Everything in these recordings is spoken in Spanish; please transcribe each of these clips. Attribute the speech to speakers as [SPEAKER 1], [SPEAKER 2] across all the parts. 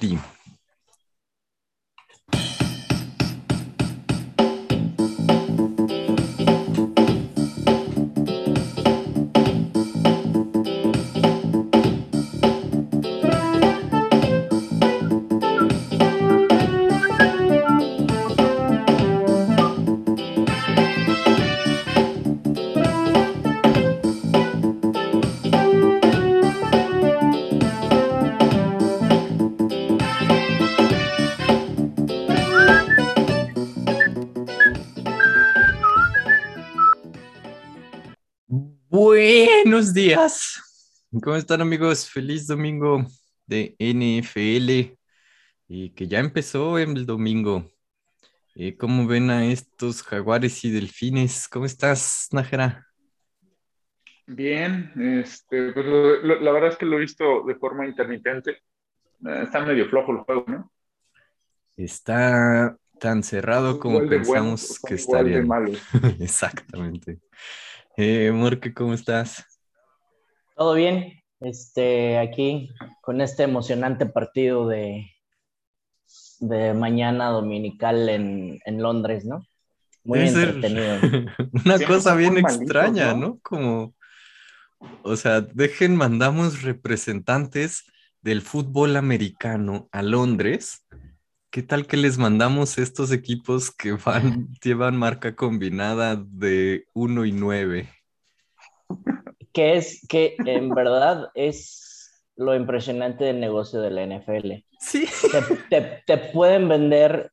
[SPEAKER 1] din Buenos días. ¿Cómo están amigos? Feliz domingo de NFL y que ya empezó el domingo. Eh, ¿Cómo ven a estos jaguares y delfines? ¿Cómo estás, Najera?
[SPEAKER 2] Bien, este, pues lo- lo- la verdad es que lo he visto de forma intermitente. Eh, Está medio flojo el juego, ¿no?
[SPEAKER 1] Está tan cerrado como
[SPEAKER 2] Igual de buenos,
[SPEAKER 1] pensamos que
[SPEAKER 2] igual de
[SPEAKER 1] estarían.
[SPEAKER 2] malos.
[SPEAKER 1] Exactamente. Eh, Morque, ¿cómo estás?
[SPEAKER 3] Todo bien, este, aquí con este emocionante partido de, de mañana dominical en, en Londres, ¿no? Muy
[SPEAKER 1] Debe ser
[SPEAKER 3] entretenido.
[SPEAKER 1] una cosa bien extraña,
[SPEAKER 2] ¿no?
[SPEAKER 1] ¿no? Como, o sea, dejen, mandamos representantes del fútbol americano a Londres. ¿Qué tal que les mandamos estos equipos que van, llevan marca combinada de 1 y 9?
[SPEAKER 3] Que es que en verdad es lo impresionante del negocio de la NFL.
[SPEAKER 1] Sí.
[SPEAKER 3] Te, te- te pueden vender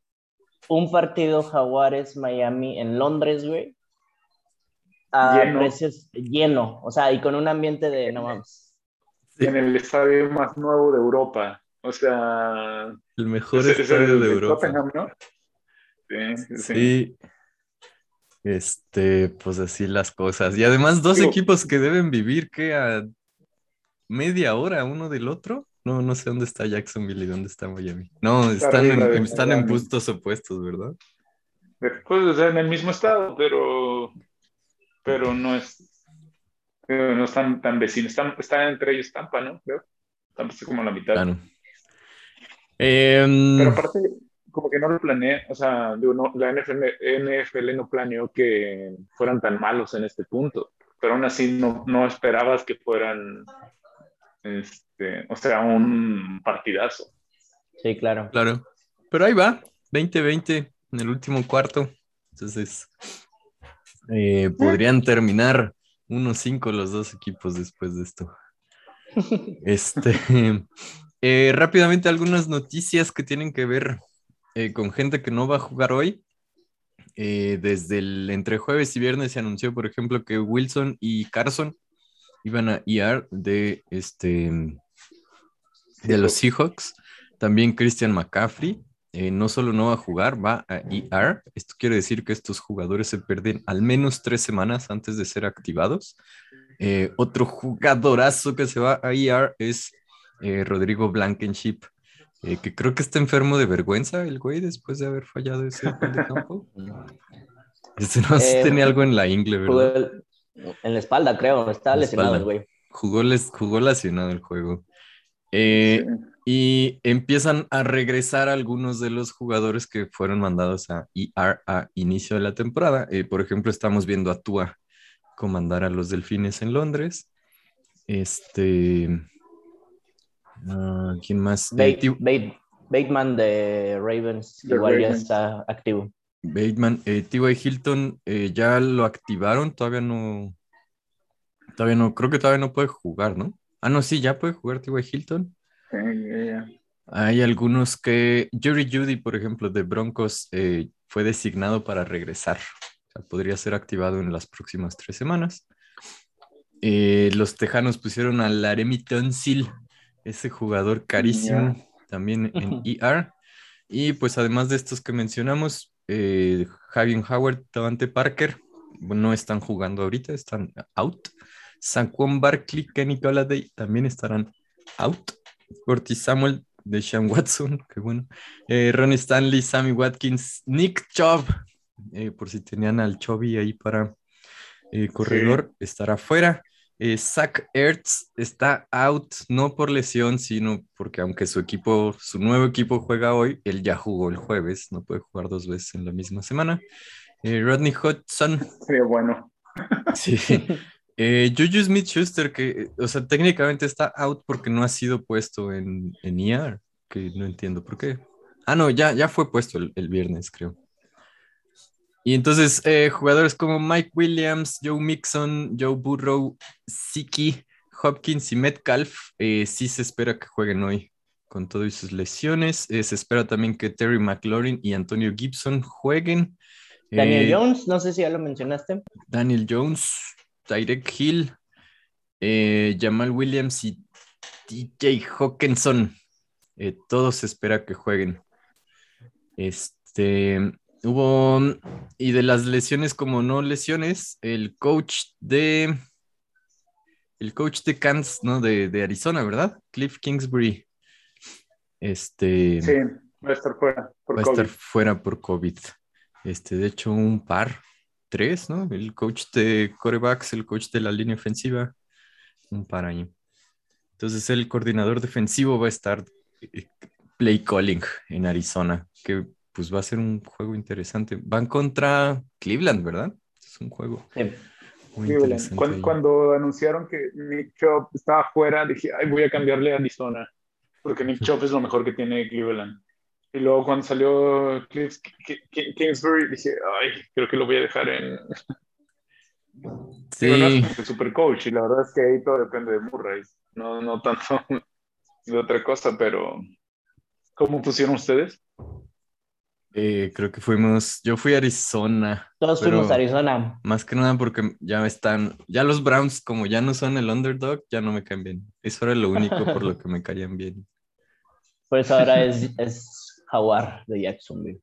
[SPEAKER 3] un partido Jaguares-Miami en Londres, güey, a
[SPEAKER 2] Lleno.
[SPEAKER 3] precios lleno, o sea, y con un ambiente de no mames.
[SPEAKER 1] Sí.
[SPEAKER 2] En el estadio más nuevo de Europa. O sea,
[SPEAKER 1] El mejor
[SPEAKER 2] es- es
[SPEAKER 1] estadio
[SPEAKER 2] el
[SPEAKER 1] de
[SPEAKER 2] de
[SPEAKER 1] Europa.
[SPEAKER 2] Tottenham, ¿no? Sí, sí, sí.
[SPEAKER 1] Este, pues así las cosas. Y además dos
[SPEAKER 2] Digo-
[SPEAKER 1] equipos que deben vivir que a media hora uno del otro. No, no sé dónde está Jacksonville y dónde está Miami. No,
[SPEAKER 2] Está
[SPEAKER 1] están en,
[SPEAKER 2] de
[SPEAKER 1] están en puntos opuestos, ¿verdad?
[SPEAKER 2] Pues o sea, en el mismo estado, pero, pero no es, pero no están tan vecinos. Están, están entre ellos Tampa, ¿no? Creo. Tampa está como a la mitad.
[SPEAKER 1] Claro. Em,
[SPEAKER 2] Pero aparte, como que no lo planeé, o sea, digo, no, la NFL, NFL no planeó que fueran tan malos en este punto, pero aún así no, no esperabas que fueran, este, o sea, un partidazo.
[SPEAKER 3] Sí, claro.
[SPEAKER 1] claro. Pero ahí va, 20-20 en el último cuarto. Entonces, eh, podrían terminar 1-5 los dos equipos después de esto. Este, eh, rápidamente algunas noticias que tienen que ver eh, con gente que no va a jugar hoy. Eh, desde el entre jueves y viernes se anunció, por ejemplo, que Wilson y Carson iban a IR de este de los Seahawks. También Christian McCaffrey eh, no solo no va a jugar, va a IR. Esto quiere decir que estos jugadores se pierden al menos tres semanas antes de ser activados. Eh, otro jugadorazo que se va a IR es eh, Rodrigo Blankenship, eh, que creo que está enfermo de vergüenza el güey después de haber fallado ese gol de campo. Este no sé si
[SPEAKER 3] Eh,
[SPEAKER 1] tenía algo en la ingle,
[SPEAKER 3] Jugó
[SPEAKER 1] ¿verdad?
[SPEAKER 3] el- en la espalda, creo. Está
[SPEAKER 1] La
[SPEAKER 3] lesionado el güey.
[SPEAKER 1] Jugó, les, jugó lesionado el juego. Eh,
[SPEAKER 2] Sí.
[SPEAKER 1] Y empiezan a regresar algunos de los jugadores que fueron mandados a IR a inicio de la temporada. Eh, por ejemplo, estamos viendo a Tua comandar a los Delfines en Londres. Este. Ah, ¿Quién más? Eh,
[SPEAKER 3] Bate- Bateman de Ravens igual ya está activo.
[SPEAKER 1] Bateman, eh, T.Y. Hilton eh, ya lo activaron, todavía no. Todavía no, creo que todavía no puede jugar, ¿no? Ah, no, sí, ya puede jugar T.Y. Hilton.
[SPEAKER 2] Sí, ya, ya.
[SPEAKER 1] Hay algunos que, Jerry Judy, por ejemplo, de Broncos, eh, fue designado para regresar. O sea, podría ser activado en las próximas tres semanas. Eh, los Tejanos pusieron a Laremy Tunsil, ese jugador carísimo, también en ER. Y pues además de estos que mencionamos, eh, Javier Howard, Davante Parker, no están jugando ahorita, están out. Saquon Barkley, Kenny Galladay también estarán out. Curtis Samuel, de Sean Watson, qué bueno. Eh, Ron Stanley, Sammy Watkins, Nick Chubb, eh, por si tenían al Chubby ahí para eh, corredor, estará fuera. Eh, Zach Ertz está out, no por lesión, sino porque aunque su equipo, su nuevo equipo juega hoy, él ya jugó el jueves, no puede jugar dos veces en la misma semana. Eh, Rodney Hudson.
[SPEAKER 2] Sería bueno.
[SPEAKER 1] Sí. Eh, Juju Smith Schuster, que, o sea, técnicamente está out porque no ha sido puesto en, en ER, que no entiendo por qué. Ah, no, ya, ya fue puesto el, el viernes, creo. Y entonces, eh, jugadores como Mike Williams, Joe Mixon, Joe Burrow, Siki, Hopkins y Metcalf, eh, sí se espera que jueguen hoy con todas sus lesiones. Eh, se espera también que Terry McLaurin y Antonio Gibson jueguen.
[SPEAKER 3] Daniel Jones, no sé si ya lo mencionaste.
[SPEAKER 1] Daniel Jones, Tyrek Hill, Jamal Williams y TJ Hawkinson. Todos se espera que jueguen. Este, hubo, y de las lesiones como no lesiones, el coach de, el coach de Kansas, ¿no? De, de Arizona, ¿verdad? Cliff Kingsbury. Este,
[SPEAKER 2] Sí, va a estar fuera por
[SPEAKER 1] va a estar fuera por COVID. Este, de hecho, un par, tres, ¿no? El coach de corebacks, el coach de la línea ofensiva, un par ahí. Entonces, el coordinador defensivo va a estar eh, play calling en Arizona, que pues va a ser un juego interesante. Van contra Cleveland, ¿verdad? Es un juego
[SPEAKER 3] Sí.
[SPEAKER 1] muy
[SPEAKER 2] Cleveland.
[SPEAKER 1] interesante.
[SPEAKER 2] Cuando, cuando anunciaron que Nick Chubb estaba fuera, dije, ay, voy a cambiarle a Arizona, porque Nick Chubb es lo mejor que tiene Cleveland. Y luego cuando salió Cliff Kingsbury, dije, ay, creo que lo voy a dejar en...
[SPEAKER 1] Sí,
[SPEAKER 2] Digo, no super coach, y la verdad es que ahí todo depende de Murray, no, no tanto de otra cosa, pero ¿cómo pusieron ustedes?
[SPEAKER 1] Eh, creo que fuimos, yo fui a Arizona.
[SPEAKER 3] Todos fuimos a Arizona.
[SPEAKER 1] Más que nada porque ya están, ya los Browns, como ya no son el underdog, ya no me caen bien. Eso era lo único por lo que me caían bien.
[SPEAKER 3] Por eso ahora es, es Jaguar de Jacksonville.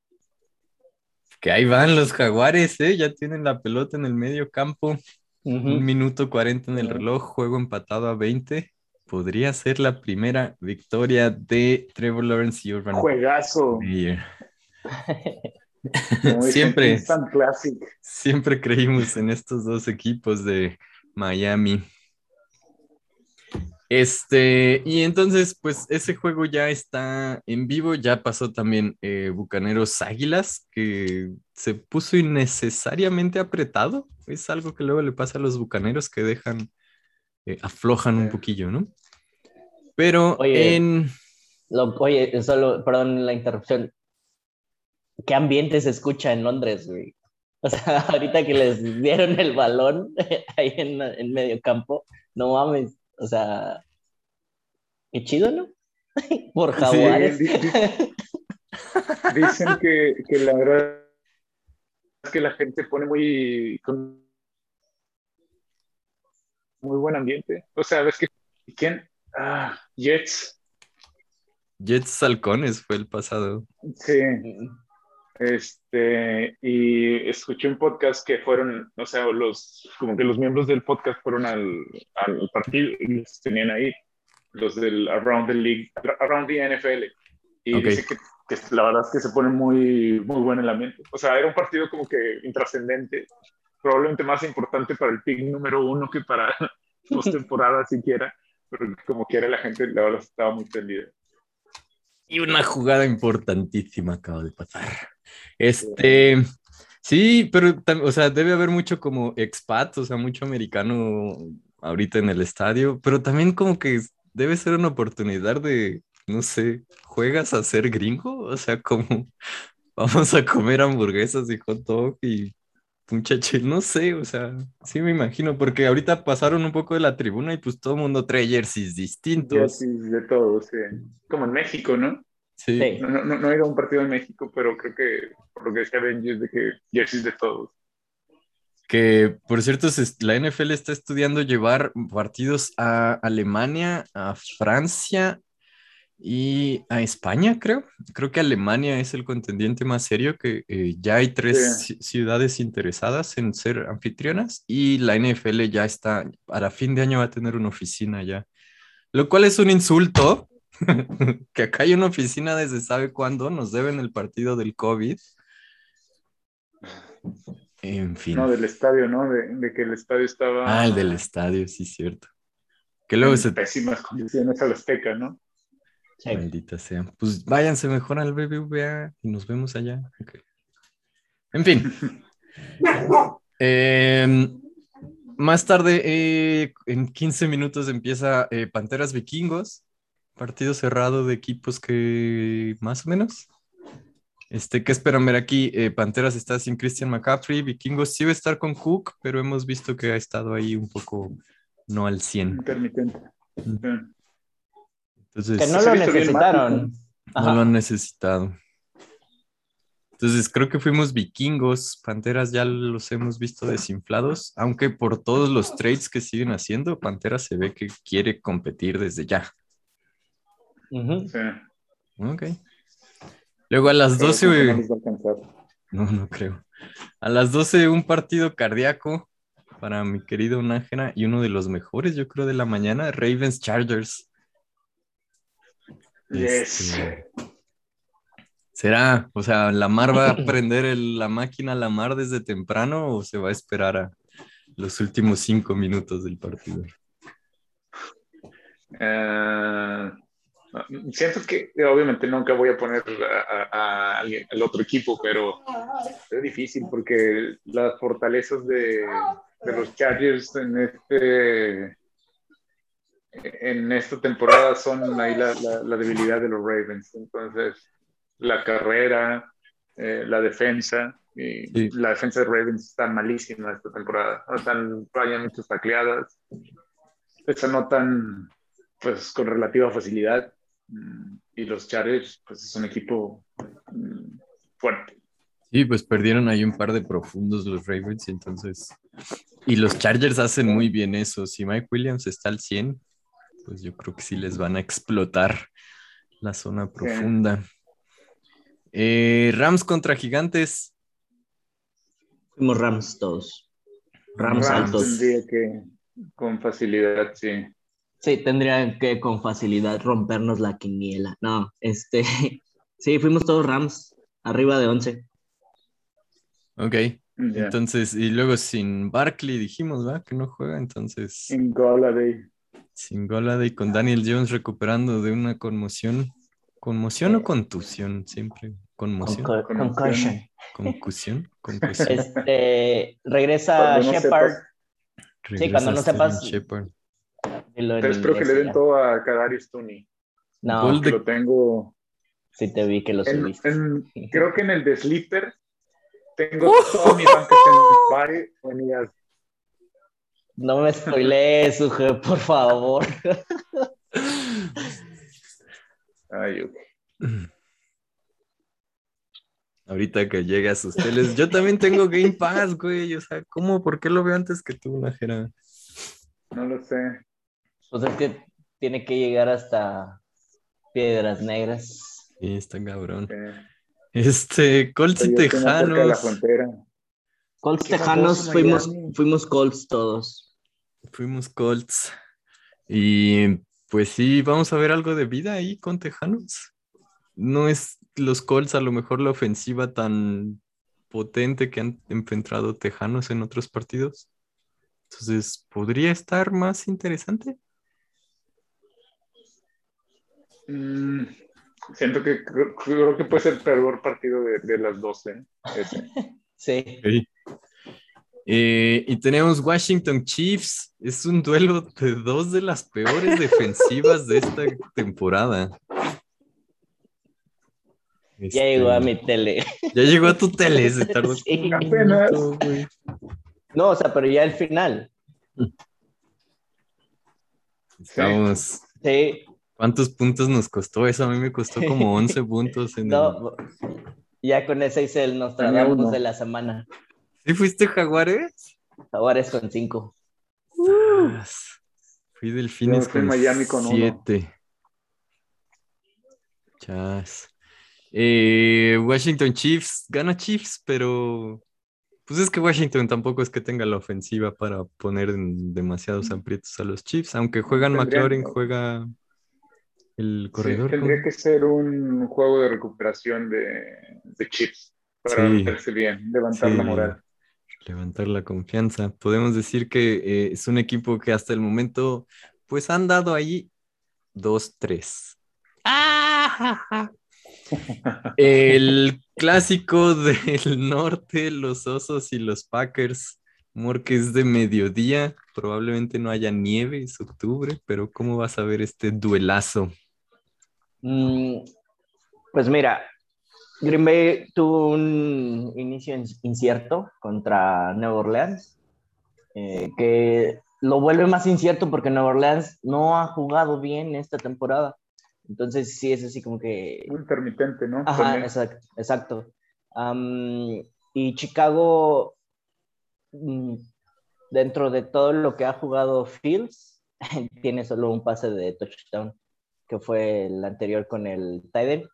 [SPEAKER 1] Que ahí van los jaguares, ¿eh? Ya tienen la pelota en el medio campo.
[SPEAKER 3] Ujú.
[SPEAKER 1] Un minuto 40 en el reloj, juego empatado a 20. Podría ser la primera victoria de Trevor Lawrence y Urban
[SPEAKER 2] Juegazo.
[SPEAKER 1] Meyer. Siempre. Siempre creímos en estos dos equipos de Miami. Este, y entonces, pues ese juego ya está en vivo, ya pasó también eh, Bucaneros Águilas, que se puso innecesariamente apretado. Es algo que luego le pasa a los Bucaneros que dejan, eh, aflojan un poquillo, ¿no? Pero
[SPEAKER 3] Oye.
[SPEAKER 1] en...
[SPEAKER 3] Lo- oye, solo, perdón la interrupción. ¿Qué ambiente se escucha en Londres, güey? O sea, ahorita que les dieron el balón ahí en, en medio campo, no mames, o sea, qué chido, ¿no? Por jaguares.
[SPEAKER 2] di- di- Dicen que, que la verdad es que la gente pone muy con muy buen ambiente. O sea, ves que quién ah, Jets,
[SPEAKER 1] Jets Halcones fue el pasado.
[SPEAKER 2] sí, este y escuché un podcast que fueron, o sea, los como que los miembros del podcast fueron al, al partido y los tenían ahí, los del Around the League, Around the NFL. Y
[SPEAKER 1] Ok.
[SPEAKER 2] dice que, que la verdad es que se pone muy, muy bueno el ambiente. O sea, era un partido como que intrascendente, probablemente más importante para el pick número uno que para postemporada siquiera, pero como quiera la gente, la verdad, estaba muy tendida.
[SPEAKER 1] Y una jugada importantísima acaba de pasar. Este, sí, pero, o sea, debe haber mucho como expat, o sea, mucho americano ahorita en el estadio, pero también como que debe ser una oportunidad de, no sé, ¿juegas a ser gringo? O sea, como vamos a comer hamburguesas y hot dog y muchacho, no sé, o sea, sí me imagino, porque ahorita pasaron un poco de la tribuna y pues todo el mundo trae jerseys distintos.
[SPEAKER 2] Jerseys de todos, sí. Como en México, ¿no?
[SPEAKER 1] Sí.
[SPEAKER 3] Sí.
[SPEAKER 2] No, no, no he ido a un partido en México, pero creo que por lo que decía Benji es de que jerseys de todos.
[SPEAKER 1] Que, por cierto, la NFL está estudiando llevar partidos a Alemania, a Francia y a España, creo. Creo que Alemania es el contendiente más serio, que eh, ya hay tres ci- ciudades interesadas en ser anfitrionas y la NFL ya está, para fin de año va a tener una oficina ya. Lo cual es un insulto, que acá hay una oficina desde sabe cuándo, nos deben el partido del COVID. En fin.
[SPEAKER 2] No, del estadio, ¿no? De, de que el estadio estaba.
[SPEAKER 1] Ah, el del estadio, sí, cierto. Que luego
[SPEAKER 2] en
[SPEAKER 1] se.
[SPEAKER 2] pésimas condiciones al Azteca, ¿no?
[SPEAKER 3] Sí.
[SPEAKER 1] Maldita sea. Pues váyanse mejor al BBVA y nos vemos allá. En fin. Em, más tarde, eh, en 15 minutos empieza eh, Panteras Vikingos, partido cerrado de equipos que más o menos. Este, ¿qué esperan ver aquí? Eh, Panteras está sin Christian McCaffrey, Vikingos sí va a estar con Cook, pero hemos visto que ha estado ahí un poco no al 100.
[SPEAKER 2] Intermitente.
[SPEAKER 1] Entonces,
[SPEAKER 3] Que no lo necesitaron.
[SPEAKER 1] no lo han necesitado. Entonces, creo que fuimos vikingos. Panteras ya los hemos visto desinflados, aunque por todos los trades que siguen haciendo, Panteras se ve que quiere competir desde ya.
[SPEAKER 2] Sí.
[SPEAKER 1] Ok. Luego a las
[SPEAKER 2] Pero
[SPEAKER 1] 12,
[SPEAKER 2] creo que no
[SPEAKER 1] güey.
[SPEAKER 2] les va a alcanzar.
[SPEAKER 1] No, no creo. A las 12, un partido cardíaco para mi querido Nájera y uno de los mejores, yo creo, de la mañana, Ravens Chargers.
[SPEAKER 2] Yes.
[SPEAKER 1] Este, ¿Será? O sea, ¿Lamar va a prender el- la máquina a Lamar desde temprano o se va a esperar a los últimos cinco minutos del partido?
[SPEAKER 2] Eh, siento que obviamente nunca voy a poner a, a- a alguien, al otro equipo, pero es difícil porque las fortalezas de, de los Chargers en este en esta temporada son ahí la, la- la debilidad de los Ravens. Entonces, la carrera, eh, la defensa, y
[SPEAKER 1] Sí.
[SPEAKER 2] la defensa de Ravens está malísima esta temporada. Sea, fallan muchas tacleadas, se anotan pues con relativa facilidad. Mm, Y los Chargers, pues es un equipo mm, fuerte.
[SPEAKER 1] Sí, pues perdieron ahí un par de profundos los Ravens, y entonces. Y los Chargers hacen muy bien eso. Si Mike Williams está al 100, pues yo creo que sí les van a explotar la zona profunda. Eh, Rams contra Gigantes.
[SPEAKER 3] Fuimos Rams todos. Rams,
[SPEAKER 2] Rams
[SPEAKER 3] altos.
[SPEAKER 2] que con facilidad, sí.
[SPEAKER 3] Sí, tendrían que con facilidad rompernos la quiniela. No, este. Sí, fuimos todos Rams, arriba de 11.
[SPEAKER 1] Ok. Entonces, y luego sin Barkley dijimos, ¿va? Que no juega, entonces
[SPEAKER 2] En Golladay.
[SPEAKER 1] sin Golladay con Daniel Jones recuperando de una conmoción. ¿Conmoción o contusión? Siempre. Conmoción.
[SPEAKER 3] Concu-
[SPEAKER 2] Conmoción.
[SPEAKER 3] concussion.
[SPEAKER 1] Concusión. Concusión.
[SPEAKER 3] Este, regresa
[SPEAKER 2] no
[SPEAKER 3] Shepard. Sí, cuando no sepas-
[SPEAKER 1] Shepard.
[SPEAKER 2] Pero espero que le den
[SPEAKER 3] ya.
[SPEAKER 2] todo a Kadarius Tooney.
[SPEAKER 3] No,
[SPEAKER 2] Que
[SPEAKER 1] de-
[SPEAKER 2] lo tengo.
[SPEAKER 3] sí te vi que lo subiste.
[SPEAKER 2] en- creo que en el de Sleeper tengo toda mi banca en venidas.
[SPEAKER 3] No me spoilees, Uge, por favor.
[SPEAKER 2] Ay, ok.
[SPEAKER 1] Ahorita que llegue a sus teles. Yo también tengo Game Pass, güey. O sea, ¿cómo? ¿Por qué lo veo antes que tú, Najera?
[SPEAKER 2] No lo sé.
[SPEAKER 3] Pues es que tiene que llegar hasta Piedras Negras.
[SPEAKER 1] Sí, está cabrón. Este, Colts y Tejanos.
[SPEAKER 2] frontera.
[SPEAKER 3] Colts
[SPEAKER 2] Qué
[SPEAKER 3] Tejanos, fuimos, fuimos Colts todos.
[SPEAKER 1] Fuimos Colts. Y pues sí, vamos a ver algo de vida ahí con Tejanos. No es los Colts a lo mejor la ofensiva tan potente que han enfrentado Tejanos en otros partidos. Entonces, ¿podría estar más interesante?
[SPEAKER 2] Mm, siento que creo, creo que puede ser el peor partido de, de las 12. ese.
[SPEAKER 3] Sí.
[SPEAKER 1] Eh, y tenemos Washington Chiefs. Es un duelo de dos de las peores defensivas de esta temporada.
[SPEAKER 3] Ya
[SPEAKER 1] Este,
[SPEAKER 3] llegó a mi tele.
[SPEAKER 1] Ya llegó a tu tele, se tardó
[SPEAKER 3] Sí.
[SPEAKER 2] Apenas.
[SPEAKER 3] No, o sea, pero ya al final.
[SPEAKER 1] Estamos.
[SPEAKER 3] Sí.
[SPEAKER 1] ¿Cuántos puntos nos costó eso? A mí me costó como 11 puntos en el...
[SPEAKER 3] No, ya con ese hice el Nostradamus de la semana.
[SPEAKER 1] ¿Sí fuiste Jaguares?
[SPEAKER 3] Ahora es con cinco.
[SPEAKER 1] Sas. Fui Delfines con
[SPEAKER 2] Miami con uno.
[SPEAKER 1] 7. Chas. Eh, Washington Chiefs, gana Chiefs, pero pues es que Washington tampoco es que tenga la ofensiva para poner en demasiados aprietos a los Chiefs, aunque juegan McLaurin, juega el
[SPEAKER 2] Sí,
[SPEAKER 1] corredor.
[SPEAKER 2] tendría que ser un juego de recuperación de, de chips para
[SPEAKER 1] Sí.
[SPEAKER 2] meterse bien, levantar
[SPEAKER 1] Sí.
[SPEAKER 2] la moral.
[SPEAKER 1] levantar la confianza. Podemos decir que eh, es un equipo que hasta el momento, pues han dado ahí dos, tres. El clásico del norte, los osos y los Packers. Porque es de mediodía, probablemente no haya nieve, es octubre, pero ¿cómo vas a ver este duelazo?
[SPEAKER 3] Mm, pues mira, Green Bay tuvo un inicio incierto contra Nueva Orleans, eh, que lo vuelve más incierto porque Nueva Orleans no ha jugado bien esta temporada. Entonces sí es así como que...
[SPEAKER 2] Muy intermitente, ¿no?
[SPEAKER 3] Ajá, exacto. exacto. y Chicago, mm, dentro de todo lo que ha jugado Fields, tiene solo un pase de touchdown, que fue el anterior con el Titan.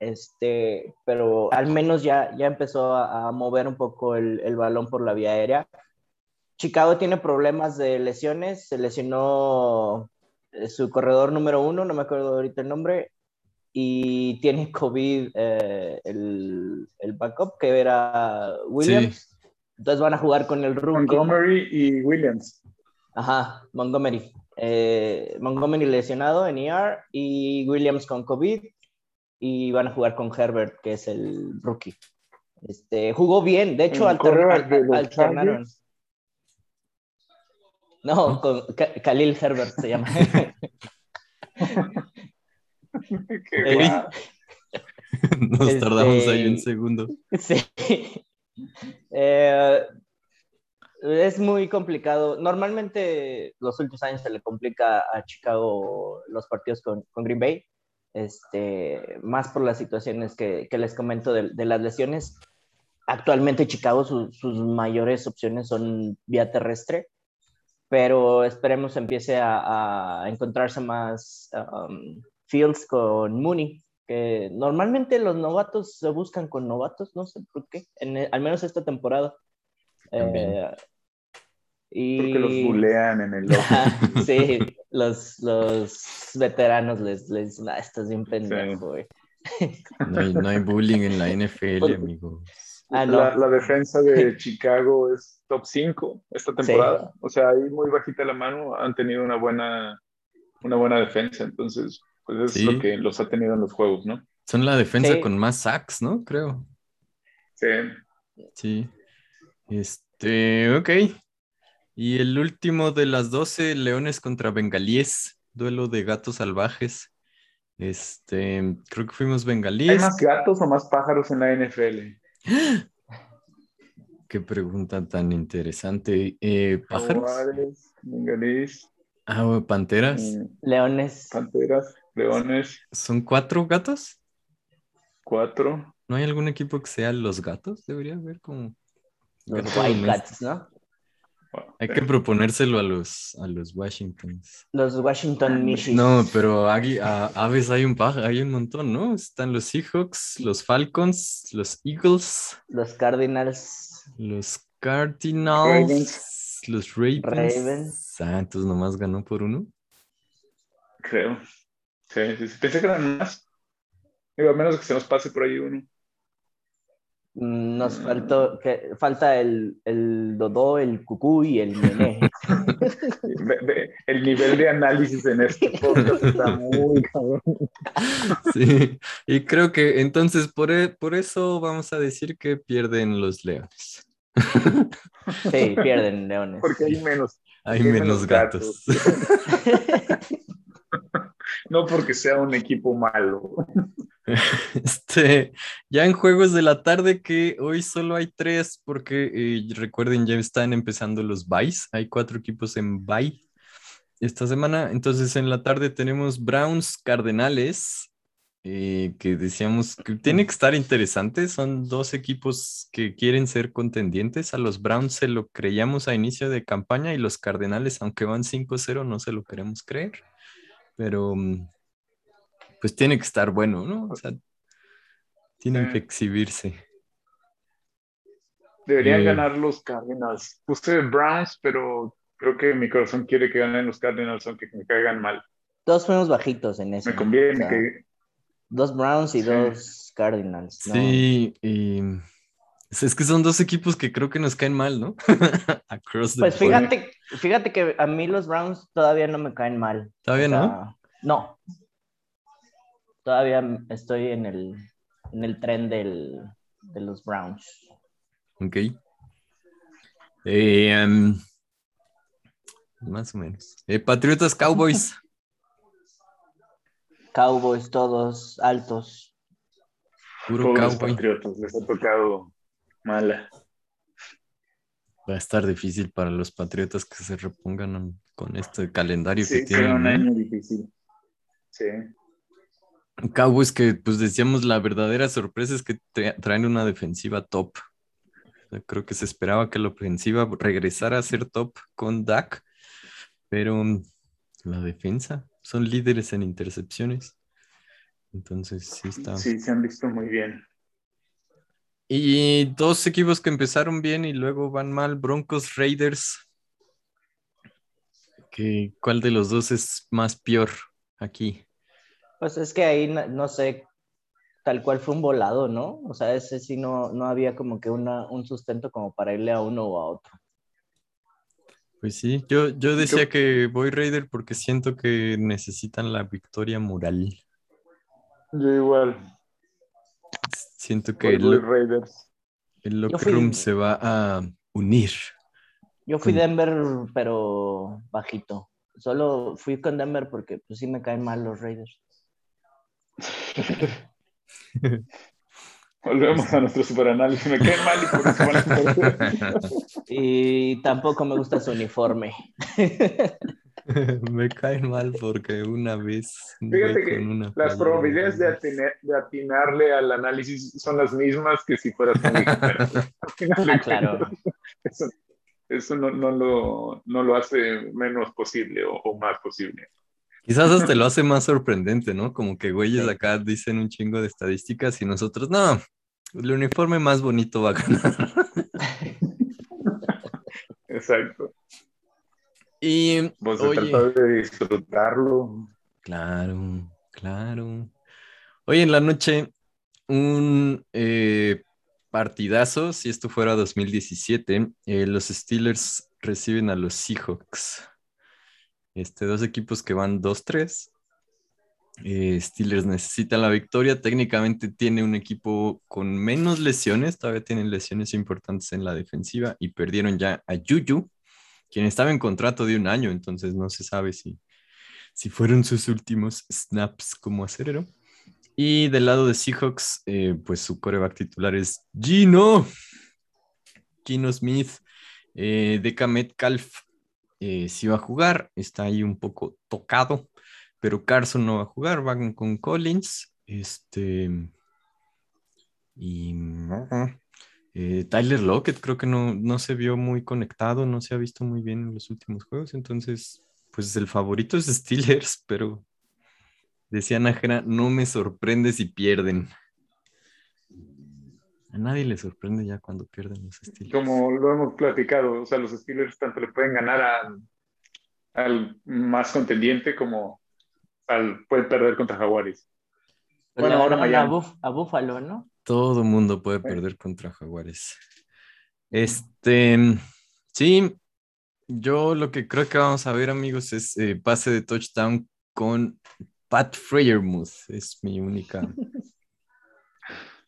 [SPEAKER 3] Este, pero al menos ya, ya empezó a, mover un poco el, el, balón por la vía aérea. Chicago tiene problemas de lesiones, se lesionó eh, su corredor número uno, no me acuerdo ahorita el nombre, y tiene COVID eh, el, el, backup que era Williams. Entonces van a jugar con el rookie.
[SPEAKER 2] Montgomery y Williams.
[SPEAKER 3] Ajá, Montgomery. Eh, Montgomery lesionado en ER y Williams con COVID y van a jugar con Herbert, que es el rookie. Este, jugó bien, de hecho alternaron. No, con Khalil Herbert se llama.
[SPEAKER 1] Nos tardamos ahí un este, segundo.
[SPEAKER 3] Sí. Eh, es muy complicado. Normalmente los últimos años se le complica a Chicago los partidos con, con Green Bay este, más por las situaciones que, que les comento de, de, las lesiones. Actualmente Chicago sus mayores opciones son vía terrestre, pero esperemos empiece a, a encontrarse más um, fields con Mooney, que normalmente los novatos se buscan con novatos, no sé por qué, en, al menos esta temporada. Eh,
[SPEAKER 2] y... Porque los bulean en el
[SPEAKER 3] sí, los, los veteranos les, les dicen, ah, estás bien pendejo, güey.
[SPEAKER 1] No hay, no hay bullying en la NFL, amigo.
[SPEAKER 2] Ah, no. la, la, defensa de Chicago es top 5 esta temporada. O sea, ahí muy bajita la mano han tenido una buena, una buena defensa. Entonces, pues es lo que los ha tenido en los juegos, ¿no?
[SPEAKER 1] Son la defensa con más sacks, ¿no? Creo.
[SPEAKER 2] Sí.
[SPEAKER 1] Sí. Este, ok. Y el último de las 12, Leones contra Bengalíes, duelo de gatos salvajes. Este, creo que fuimos bengalíes.
[SPEAKER 2] ¿Hay más gatos o más pájaros en la NFL?
[SPEAKER 1] Qué pregunta tan interesante. Eh, ¿Pájaros?
[SPEAKER 2] bengalíes.
[SPEAKER 1] Ah, panteras.
[SPEAKER 3] Mm, leones.
[SPEAKER 2] Panteras, leones.
[SPEAKER 1] ¿Son cuatro gatos?
[SPEAKER 2] Cuatro.
[SPEAKER 1] ¿No hay algún equipo que sea los gatos? Debería haber como.
[SPEAKER 3] Los White Cats, ¿no?
[SPEAKER 1] Hay que proponérselo a los, a los Washingtons.
[SPEAKER 3] Los Washington Michis.
[SPEAKER 1] No, pero a, aves hay un, hay un montón, ¿no? Están los Seahawks, los Falcons, los Eagles.
[SPEAKER 3] Los Cardinals.
[SPEAKER 1] Los Cardinals. Los Ravens. Ravens. Ah, entonces nomás ganó por uno.
[SPEAKER 2] Creo. Sí, sí, sí. Pensé que eran más. Digo, a menos que se nos pase por ahí uno.
[SPEAKER 3] Nos faltó, que, falta el, el Dodó, el Cucú y el Mené.
[SPEAKER 2] el nivel de análisis en este podcast está muy cabrón.
[SPEAKER 1] Sí, y creo que entonces por, e, por eso vamos a decir que pierden los leones.
[SPEAKER 3] Sí, pierden leones.
[SPEAKER 2] Porque hay menos.
[SPEAKER 1] Hay, menos, gatos.
[SPEAKER 2] no porque sea un equipo malo.
[SPEAKER 1] Este, ya en juegos de la tarde que hoy solo hay tres porque eh, recuerden ya están empezando los buys, hay cuatro equipos en buy esta semana, entonces en la tarde tenemos Browns Cardenales, eh, que decíamos que tiene que estar interesante, son dos equipos que quieren ser contendientes, a los Browns se lo creíamos a inicio de campaña y los Cardenales, aunque van 5-0, no se lo queremos creer, pero mm, pues tiene que estar bueno, ¿no? O sea, tienen que exhibirse.
[SPEAKER 2] Deberían eh, ganar los Cardinals. Puse Browns, pero creo que mi corazón quiere que ganen los Cardinals, aunque me caigan mal.
[SPEAKER 3] Dos fuimos bajitos en eso.
[SPEAKER 2] Me conviene que...
[SPEAKER 3] Dos Browns y dos Cardinals.
[SPEAKER 1] Sí, y Es que son dos equipos que creo que nos caen mal, ¿no? Across the
[SPEAKER 3] Pues fíjate, fíjate que a mí los Browns todavía no me caen mal.
[SPEAKER 1] ¿Todavía
[SPEAKER 3] O
[SPEAKER 1] no?
[SPEAKER 3] No. Todavía estoy en el, en el tren del, de los Browns.
[SPEAKER 1] Ok. Eh, em, más o menos. Eh, Patriotas Cowboys.
[SPEAKER 3] Cowboys todos altos.
[SPEAKER 1] Puro
[SPEAKER 2] Pobres
[SPEAKER 1] cowboy.
[SPEAKER 2] patriotas, les ha tocado mala.
[SPEAKER 1] Va a estar difícil para los Patriotas que se repongan con este calendario que
[SPEAKER 2] Sí,
[SPEAKER 1] tienen.
[SPEAKER 2] un
[SPEAKER 1] ¿eh?
[SPEAKER 2] año difícil. Sí.
[SPEAKER 1] Cowboys que, pues decíamos, la verdadera sorpresa es que tra- traen una defensiva top. Creo que se esperaba que la ofensiva regresara a ser top con Dak, pero mm, la defensa son líderes en intercepciones. Entonces, sí está.
[SPEAKER 2] Sí, se han visto muy bien.
[SPEAKER 1] Y dos equipos que empezaron bien y luego van mal, Broncos, Raiders. ¿Qué- ¿Cuál de los dos es más peor aquí?
[SPEAKER 3] Pues es que ahí no, no sé, tal cual fue un volado, ¿no? O sea, ese sí no, no había como que una, un sustento como para irle a uno o a otro.
[SPEAKER 1] Pues sí, yo, yo decía que voy Raider porque siento que necesitan la victoria moral.
[SPEAKER 2] Yo igual.
[SPEAKER 1] Siento que
[SPEAKER 2] Voy, voy
[SPEAKER 1] el,
[SPEAKER 2] Raiders.
[SPEAKER 1] el locker
[SPEAKER 3] fui-
[SPEAKER 1] room se va a unir.
[SPEAKER 3] Yo fui. Denver, pero bajito. Solo fui con Denver porque pues sí me caen mal los Raiders.
[SPEAKER 2] Volvemos a nuestro superanálisis. Me cae mal y por eso van a.
[SPEAKER 3] Y tampoco me gusta su uniforme.
[SPEAKER 1] Me cae mal porque una vez
[SPEAKER 2] Fíjate que
[SPEAKER 1] con una
[SPEAKER 2] Las probabilidades de, atine- de atinarle al análisis son las mismas que si fueras un
[SPEAKER 3] Ah, claro.
[SPEAKER 2] Eso, eso no, no lo, no lo hace menos posible o, o más posible.
[SPEAKER 1] Quizás hasta lo hace más sorprendente, ¿no? Como que güeyes
[SPEAKER 3] Sí.
[SPEAKER 1] acá dicen un chingo de estadísticas y nosotros, no, el uniforme más bonito va a ganar.
[SPEAKER 2] Exacto.
[SPEAKER 1] Y,
[SPEAKER 2] Pues se
[SPEAKER 1] oye,
[SPEAKER 2] trata de disfrutarlo.
[SPEAKER 1] claro, claro. Hoy en la noche, un eh, partidazo, si esto fuera 2017, eh, los Steelers reciben a los Seahawks. Este, dos equipos que van 2-3. Eh, Steelers necesita la victoria. Técnicamente tiene un equipo con menos lesiones. Todavía tienen lesiones importantes en la defensiva y perdieron ya a Juju, quien estaba en contrato de un año. Entonces no se sabe si, si fueron sus últimos snaps como acerero. Y del lado de Seahawks, eh, pues su coreback titular es Gino. Gino Smith. Eh, Deca Metcalf eh, sí va a jugar. Está ahí un poco tocado pero Carson no va a jugar, van con Collins. Este. Y. eh, Tyler Lockett creo que no, no se vio muy conectado, no se ha visto muy bien en los últimos juegos. Entonces, pues el favorito es Steelers, pero decía Nájera, no me sorprende si pierden. A nadie le sorprende ya cuando pierden los Steelers.
[SPEAKER 2] Como lo hemos platicado, o sea, los Steelers tanto le pueden ganar a- al más contendiente como al pueden perder contra Jaguares.
[SPEAKER 3] Pero
[SPEAKER 2] Bueno, ahora
[SPEAKER 3] a,
[SPEAKER 2] Miami.
[SPEAKER 3] Buf- a Buffalo, ¿no?
[SPEAKER 1] Todo mundo puede perder contra Jaguares. Este, sí, yo lo que creo que vamos a ver, amigos, es eh, pase de touchdown con Pat Freyermuth. Es mi única.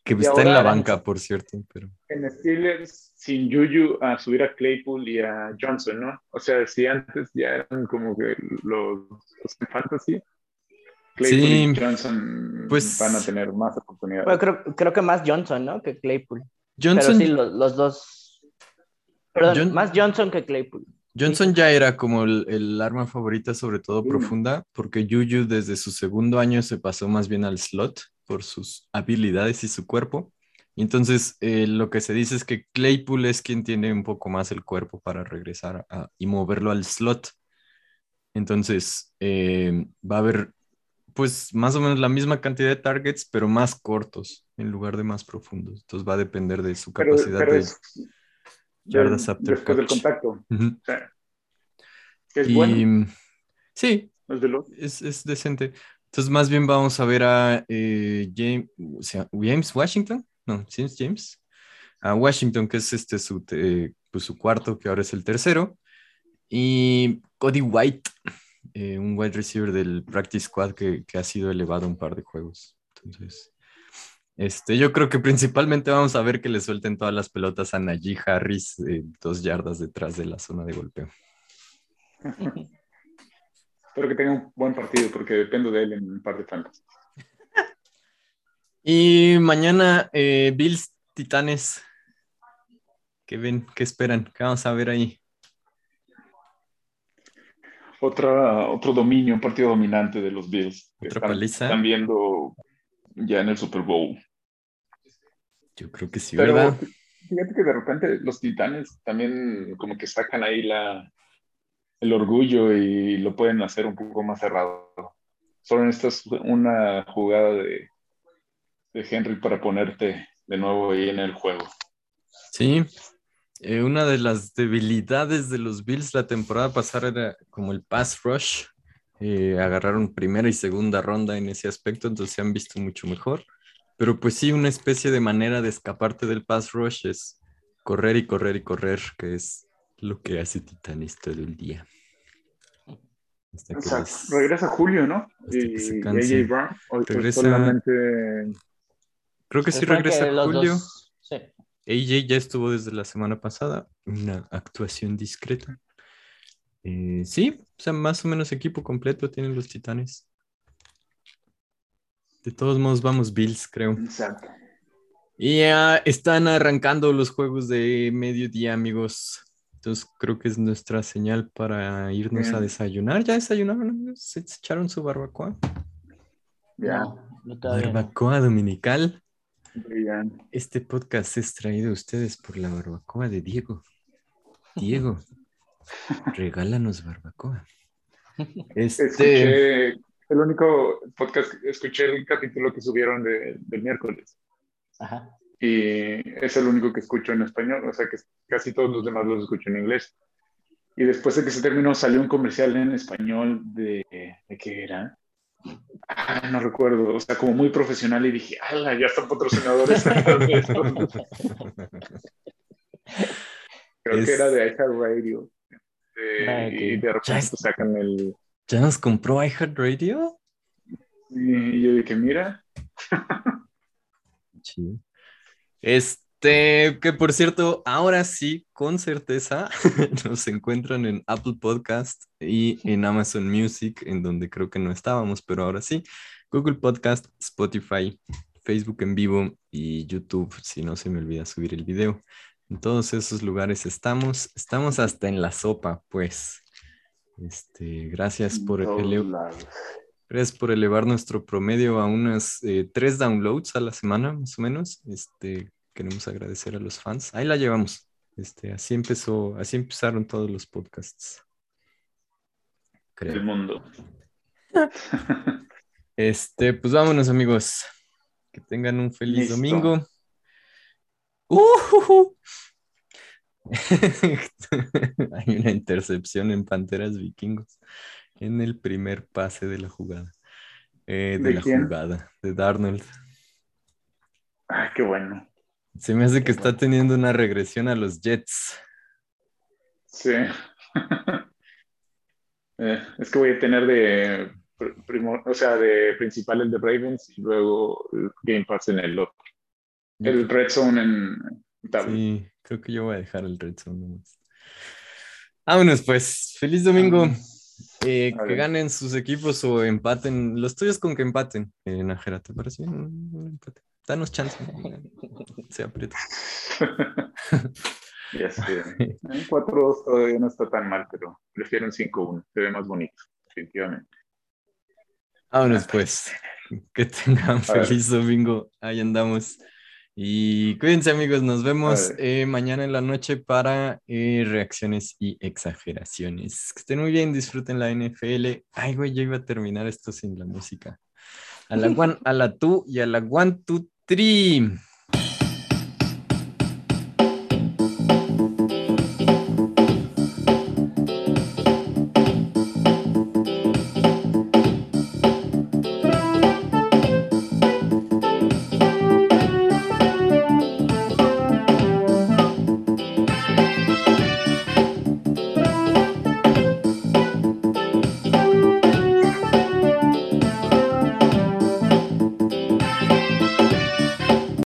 [SPEAKER 1] Que
[SPEAKER 2] Y
[SPEAKER 1] está en la banca, por cierto, pero.
[SPEAKER 2] En Steelers, sin Juju, a subir a Claypool y a Johnson, ¿no? O sea, si antes ya eran como que los, fantasy, Claypool
[SPEAKER 1] Sí,
[SPEAKER 2] y Johnson
[SPEAKER 1] pues-
[SPEAKER 2] van a tener más oportunidades.
[SPEAKER 3] Bueno, creo, creo que más Johnson, ¿no? Que Claypool.
[SPEAKER 1] Johnson,
[SPEAKER 3] Pero sí, los, los dos. Perdón,
[SPEAKER 1] John-
[SPEAKER 3] más Johnson que Claypool.
[SPEAKER 1] Johnson ya era como el, el arma favorita, sobre todo
[SPEAKER 2] Sí.
[SPEAKER 1] profunda, porque Juju desde su segundo año se pasó más bien al slot por sus habilidades y su cuerpo. Y entonces eh, lo que se dice es que Claypool es quien tiene un poco más el cuerpo para regresar a- y moverlo al slot. Entonces eh, va a haber pues más o menos la misma cantidad de targets, pero más cortos en lugar de más profundos. Entonces va a depender de su
[SPEAKER 2] pero,
[SPEAKER 1] capacidad
[SPEAKER 2] pero
[SPEAKER 1] de
[SPEAKER 2] es
[SPEAKER 1] yardas after
[SPEAKER 2] después del contacto.
[SPEAKER 1] Ujú.
[SPEAKER 2] O sea, que es
[SPEAKER 1] Y
[SPEAKER 2] bueno,
[SPEAKER 1] sí,
[SPEAKER 2] es,
[SPEAKER 1] es decente. Entonces, más bien vamos a ver a eh, James, James Washington, no, James James, a Washington, que es este su, eh, pues, su cuarto, que ahora es el tercero. Y Cody White, eh, un wide receiver del practice squad que, que, ha sido elevado un par de juegos. Entonces, este, yo creo que principalmente vamos a ver que le suelten todas las pelotas a Najee Harris eh, dos yardas detrás de la zona de golpeo.
[SPEAKER 2] Espero que tenga un buen partido porque dependo de él en un par de fantasy.
[SPEAKER 1] Y mañana, eh, Bills Titanes. ¿Qué ven? ¿Qué esperan? ¿Qué vamos a ver ahí?
[SPEAKER 2] Otra, otro dominio, un partido dominante de los Bills.
[SPEAKER 1] ¿Otra
[SPEAKER 2] están,
[SPEAKER 1] paliza?
[SPEAKER 2] Están viendo ya en el Super Bowl.
[SPEAKER 1] Yo creo que sí,
[SPEAKER 2] Pero
[SPEAKER 1] ¿verdad?
[SPEAKER 2] fíjate que de repente los Titanes también como que sacan ahí la, el orgullo y lo pueden hacer un poco más cerrado. Solo necesitas una jugada de, de Henry para ponerte de nuevo ahí en el juego.
[SPEAKER 1] Sí, eh, una de las debilidades de los Bills la temporada pasada era como el pass rush. Eh, agarraron primera y segunda ronda en ese aspecto, entonces se han visto mucho mejor. Pero pues sí, una especie de manera de escaparte del pass rush es correr y correr y correr, que es lo que hace Titanes todo el día. Hasta que
[SPEAKER 2] O sea,
[SPEAKER 1] les-
[SPEAKER 2] regresa Julio, ¿no?
[SPEAKER 1] se
[SPEAKER 2] Y. AJ Brown. O,
[SPEAKER 1] Regresa-
[SPEAKER 2] solamente
[SPEAKER 1] Creo que sí regresa Julio.
[SPEAKER 3] dos- sí.
[SPEAKER 1] AJ ya estuvo desde la semana pasada, una actuación discreta. Eh, sí, o sea, más o menos equipo completo tienen los Titanes. De todos modos, vamos Bills, creo.
[SPEAKER 2] Exacto.
[SPEAKER 1] Y ya están arrancando los juegos de mediodía, amigos. Entonces creo que es nuestra señal para irnos a desayunar. ¿Ya desayunaron? ¿Se echaron su barbacoa?
[SPEAKER 2] Ya,
[SPEAKER 3] No.
[SPEAKER 1] Barbacoa dominical. Este podcast es traído a ustedes por la barbacoa de Diego. Diego, regálanos barbacoa. Este,
[SPEAKER 2] Escuché el único podcast, escuché el capítulo que subieron de- del miércoles
[SPEAKER 3] Ajá.
[SPEAKER 2] Y es el único que escucho en español, o sea que casi todos los demás los escucho en inglés. Y después de que se terminó salió un comercial en español de, ¿de qué era? Ah, no recuerdo, o sea, como muy profesional y dije, ¡ala! Ya están patrocinadores. de esto". Creo
[SPEAKER 1] Es-
[SPEAKER 2] que era de iHeartRadio.
[SPEAKER 3] Ah.
[SPEAKER 2] Y de repente
[SPEAKER 1] es-
[SPEAKER 2] sacan el...
[SPEAKER 1] ¿Ya nos compró iHeartRadio?
[SPEAKER 2] Y yo dije, mira,
[SPEAKER 1] Sí. Este, que por cierto, ahora sí, con certeza, nos encuentran en Apple Podcast y en Amazon Music, en donde creo que no estábamos, pero ahora sí, Google Podcast, Spotify, Facebook en vivo y YouTube, si no se me olvida subir el video. En todos esos lugares estamos, estamos hasta en la sopa, pues. Este, gracias por
[SPEAKER 2] lados.
[SPEAKER 1] Gracias por elevar nuestro promedio a unas eh, tres downloads a la semana, más o menos. Este, queremos agradecer a los fans. Ahí la llevamos. Este, así empezó, así empezaron todos los podcasts. Creo.
[SPEAKER 2] mundo.
[SPEAKER 1] Este, pues vámonos, amigos. Que tengan un feliz
[SPEAKER 2] Listo.
[SPEAKER 1] domingo. Hay una intercepción en Panteras Vikingos en el primer pase de la jugada. Eh, de
[SPEAKER 2] ¿De
[SPEAKER 1] la
[SPEAKER 2] quién?
[SPEAKER 1] jugada, de Darnold.
[SPEAKER 2] Ay, qué bueno.
[SPEAKER 1] Se me hace que está teniendo una regresión a los Jets.
[SPEAKER 2] Sí. Eh, es que voy a tener de pr- primo- o sea, de principal el de Ravens y luego el Game Pass en el otro. El Red Zone en tablet.
[SPEAKER 1] Sí, creo que yo voy a dejar el Red Zone nomás. Vámonos, pues. Feliz domingo. Eh, que ganen sus equipos o empaten. Los tuyos con que empaten. Eh, Nájera, ¿te parece bien? Un- empate. Danos chance. Se aprieta.
[SPEAKER 2] Ya sé. Un 4-2 todavía no está tan mal, pero prefiero un 5-1. Se ve más bonito, definitivamente.
[SPEAKER 1] Vámonos, pues. Que tengan feliz domingo. Ahí andamos. Y cuídense, amigos. Nos vemos eh, mañana en la noche para eh, reacciones y exageraciones. Que estén muy bien. Disfruten la NFL. Ay, güey, yo iba a terminar esto sin la música. A la one, a la two y a la one, two, three.